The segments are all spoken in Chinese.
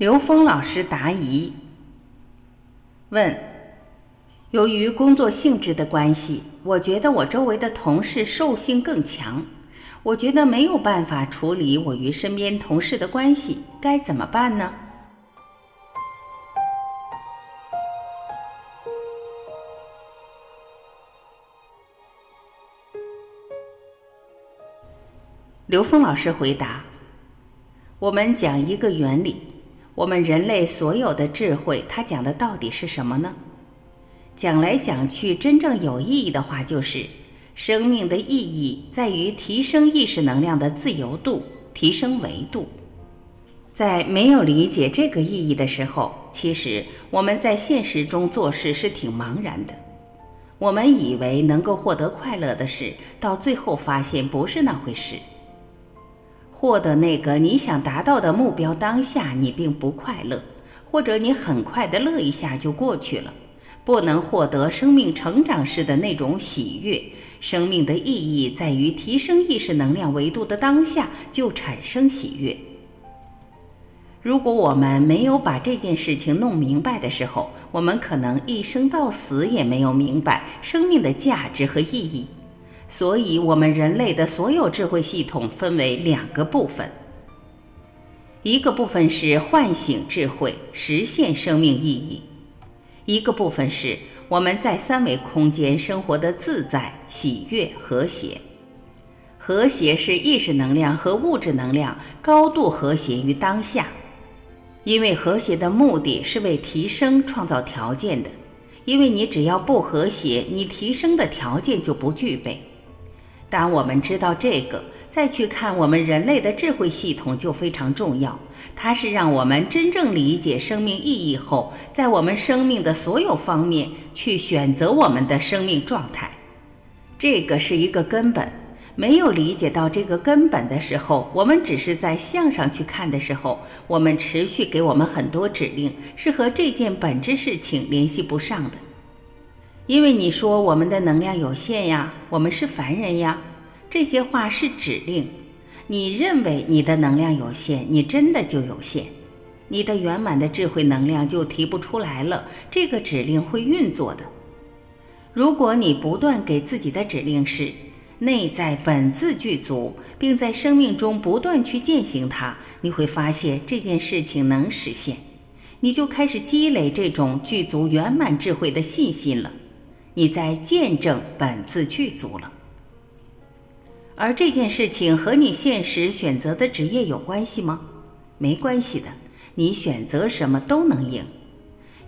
刘峰老师答疑问：由于工作性质的关系，我觉得我周围的同事兽性更强，我觉得没有办法处理我与身边同事的关系，该怎么办呢？刘峰老师回答：我们讲一个原理。我们人类所有的智慧，它讲的到底是什么呢？讲来讲去，真正有意义的话，就是生命的意义在于提升意识能量的自由度，提升维度。在没有理解这个意义的时候，其实我们在现实中做事是挺茫然的。我们以为能够获得快乐的事，到最后发现不是那回事。获得那个你想达到的目标，当下你并不快乐，或者你很快的乐一下就过去了，不能获得生命成长时的那种喜悦。生命的意义在于提升意识能量维度的当下就产生喜悦。如果我们没有把这件事情弄明白的时候，我们可能一生到死也没有明白生命的价值和意义。所以，我们人类的所有智慧系统分为两个部分，一个部分是唤醒智慧、实现生命意义；一个部分是我们在三维空间生活的自在、喜悦、和谐。和谐是意识能量和物质能量高度和谐于当下，因为和谐的目的是为提升创造条件的。因为你只要不和谐，你提升的条件就不具备。当我们知道这个，再去看我们人类的智慧系统就非常重要。它是让我们真正理解生命意义后，在我们生命的所有方面去选择我们的生命状态。这个是一个根本。没有理解到这个根本的时候，我们只是在向上去看的时候，我们持续给我们很多指令，是和这件本质事情联系不上的。因为你说我们的能量有限呀，我们是凡人呀，这些话是指令。你认为你的能量有限，你真的就有限，你的圆满的智慧能量就提不出来了。这个指令会运作的。如果你不断给自己的指令是内在本自具足，并在生命中不断去践行它，你会发现这件事情能实现，你就开始积累这种具足圆满智慧的信心了。你在见证本自具足了，而这件事情和你现实选择的职业有关系吗？没关系的，你选择什么都能赢。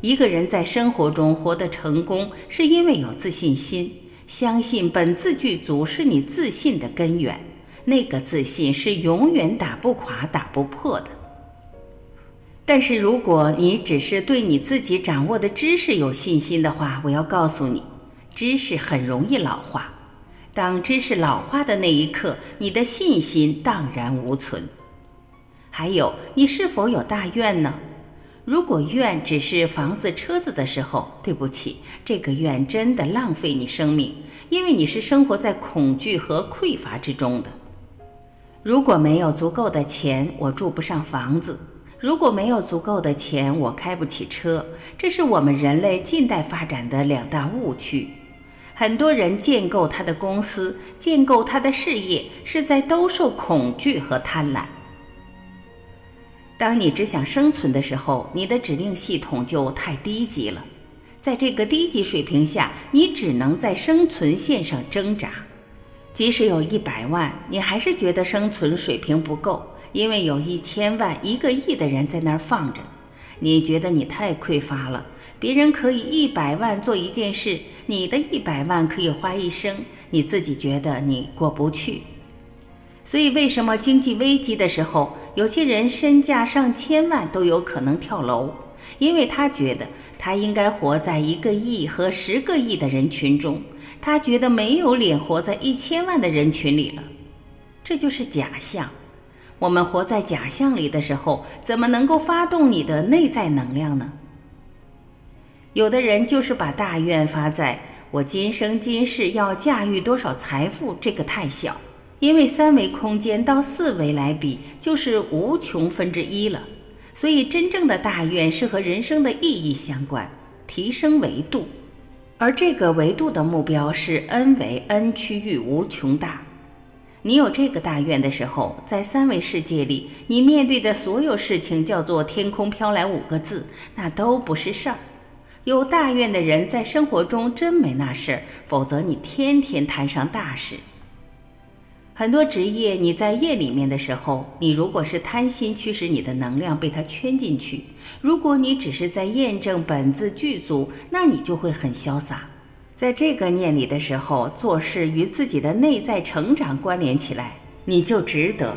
一个人在生活中活得成功，是因为有自信心，相信本自具足是你自信的根源。那个自信是永远打不垮、打不破的。但是如果你只是对你自己掌握的知识有信心的话，我要告诉你。知识很容易老化，当知识老化的那一刻，你的信心荡然无存。还有，你是否有大愿呢？如果愿只是房子、车子的时候，对不起，这个愿真的浪费你生命，因为你是生活在恐惧和匮乏之中的。如果没有足够的钱，我住不上房子；如果没有足够的钱，我开不起车。这是我们人类近代发展的两大误区。很多人建构他的公司、建构他的事业，是在兜售恐惧和贪婪。当你只想生存的时候，你的指令系统就太低级了。在这个低级水平下，你只能在生存线上挣扎。即使有一百万，你还是觉得生存水平不够，因为有一千万、一个亿的人在那儿放着。你觉得你太匮乏了。别人可以一百万做一件事，你的一百万可以花一生，你自己觉得你过不去。所以，为什么经济危机的时候，有些人身价上千万都有可能跳楼？因为他觉得他应该活在一个亿和十个亿的人群中，他觉得没有脸活在一千万的人群里了。这就是假象。我们活在假象里的时候，怎么能够发动你的内在能量呢？有的人就是把大愿发在我今生今世要驾驭多少财富，这个太小，因为三维空间到四维来比就是无穷分之一了，所以，真正的大愿是和人生的意义相关，提升维度，而这个维度的目标是 n 为 n 区域无穷大。你有这个大愿的时候，在三维世界里，你面对的所有事情叫做“天空飘来”五个字，那都不是事儿。有大愿的人在生活中真没那事儿，否则你天天摊上大事。很多职业，你在业里面的时候，你如果是贪心驱使你的能量被它圈进去；如果你只是在验证本自具足，那你就会很潇洒。在这个念里的时候，做事与自己的内在成长关联起来，你就值得。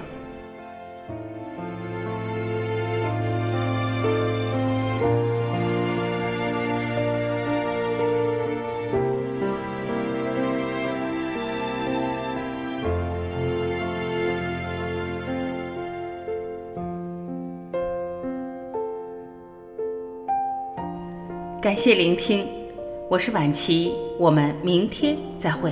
感谢聆听，我是晚琪，我们明天再会。